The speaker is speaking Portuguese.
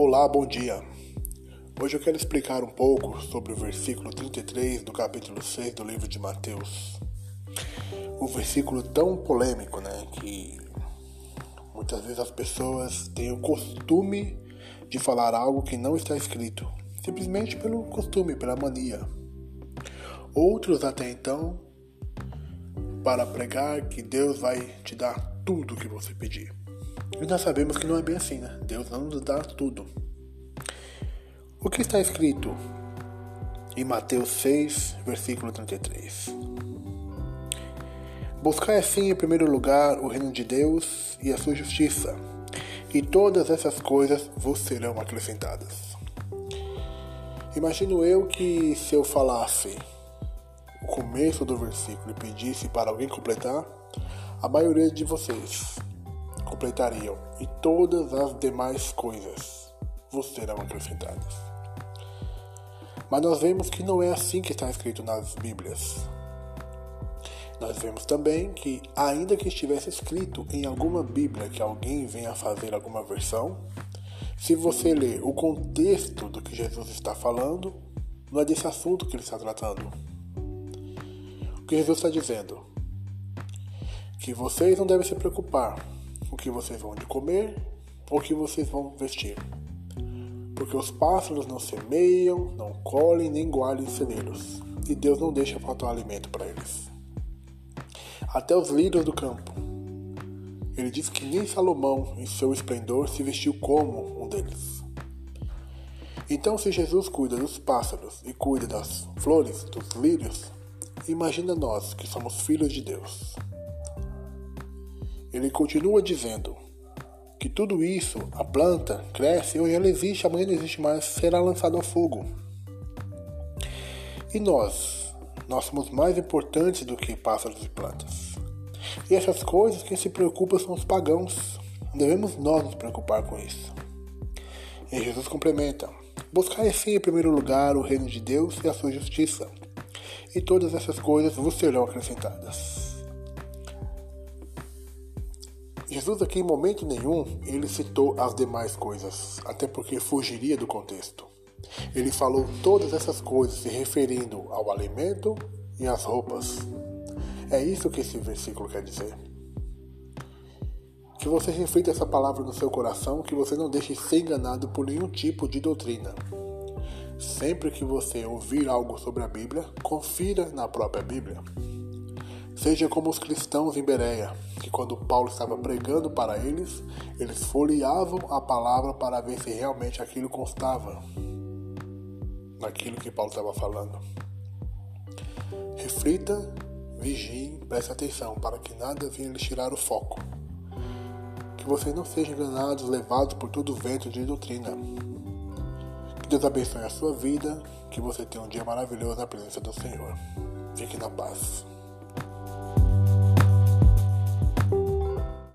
Olá, bom dia. Hoje eu quero explicar um pouco sobre o versículo 33 do capítulo 6 do livro de Mateus. Um versículo tão polêmico, né, que muitas vezes as pessoas têm o costume de falar algo que não está escrito, simplesmente pelo costume, pela mania. Outros até então para pregar que Deus vai te dar tudo o que você pedir. E nós sabemos que não é bem assim, né? Deus não nos dá tudo. O que está escrito em Mateus 6, versículo 33? Buscai assim em primeiro lugar o reino de Deus e a sua justiça, e todas essas coisas vos serão acrescentadas. Imagino eu que se eu falasse o começo do versículo e pedisse para alguém completar, a maioria de vocês completariam, e todas as demais coisas vos serão acrescentadas. Mas nós vemos que não é assim que está escrito nas Bíblias. Nós vemos também que, ainda que estivesse escrito em alguma Bíblia que alguém venha fazer alguma versão, se você ler o contexto do que Jesus está falando, não é desse assunto que ele está tratando. O que Jesus está dizendo? Que vocês não devem se preocupar o que vocês vão de comer ou o que vocês vão vestir. Porque os pássaros não semeiam, não colhem nem guardam celeiros, e Deus não deixa faltar alimento para eles. Até os líderes do campo. Ele diz que nem Salomão, em seu esplendor, se vestiu como um deles. Então, se Jesus cuida dos pássaros e cuida das flores, dos lírios, imagina nós que somos filhos de Deus. Ele continua dizendo que tudo isso, a planta, cresce, hoje ela existe, amanhã não existe mais, será lançado ao fogo. E nós? Nós somos mais importantes do que pássaros e plantas. E essas coisas, quem se preocupa são os pagãos. Devemos nós nos preocupar com isso. E Jesus complementa: Buscai assim em primeiro lugar o reino de Deus e a sua justiça, e todas essas coisas vos serão acrescentadas. Jesus aqui em momento nenhum ele citou as demais coisas, até porque fugiria do contexto. Ele falou todas essas coisas se referindo ao alimento e às roupas. É isso que esse versículo quer dizer. Que você reflita essa palavra no seu coração, que você não deixe ser enganado por nenhum tipo de doutrina. Sempre que você ouvir algo sobre a Bíblia, confira na própria Bíblia. Seja como os cristãos em Bereia, que quando Paulo estava pregando para eles, eles folheavam a palavra para ver se realmente aquilo constava naquilo que Paulo estava falando. Reflita, vigie, preste atenção para que nada venha lhe tirar o foco. Que vocês não sejam enganados, levados por todo vento de doutrina. Que Deus abençoe a sua vida, que você tenha um dia maravilhoso na presença do Senhor. Fique na paz.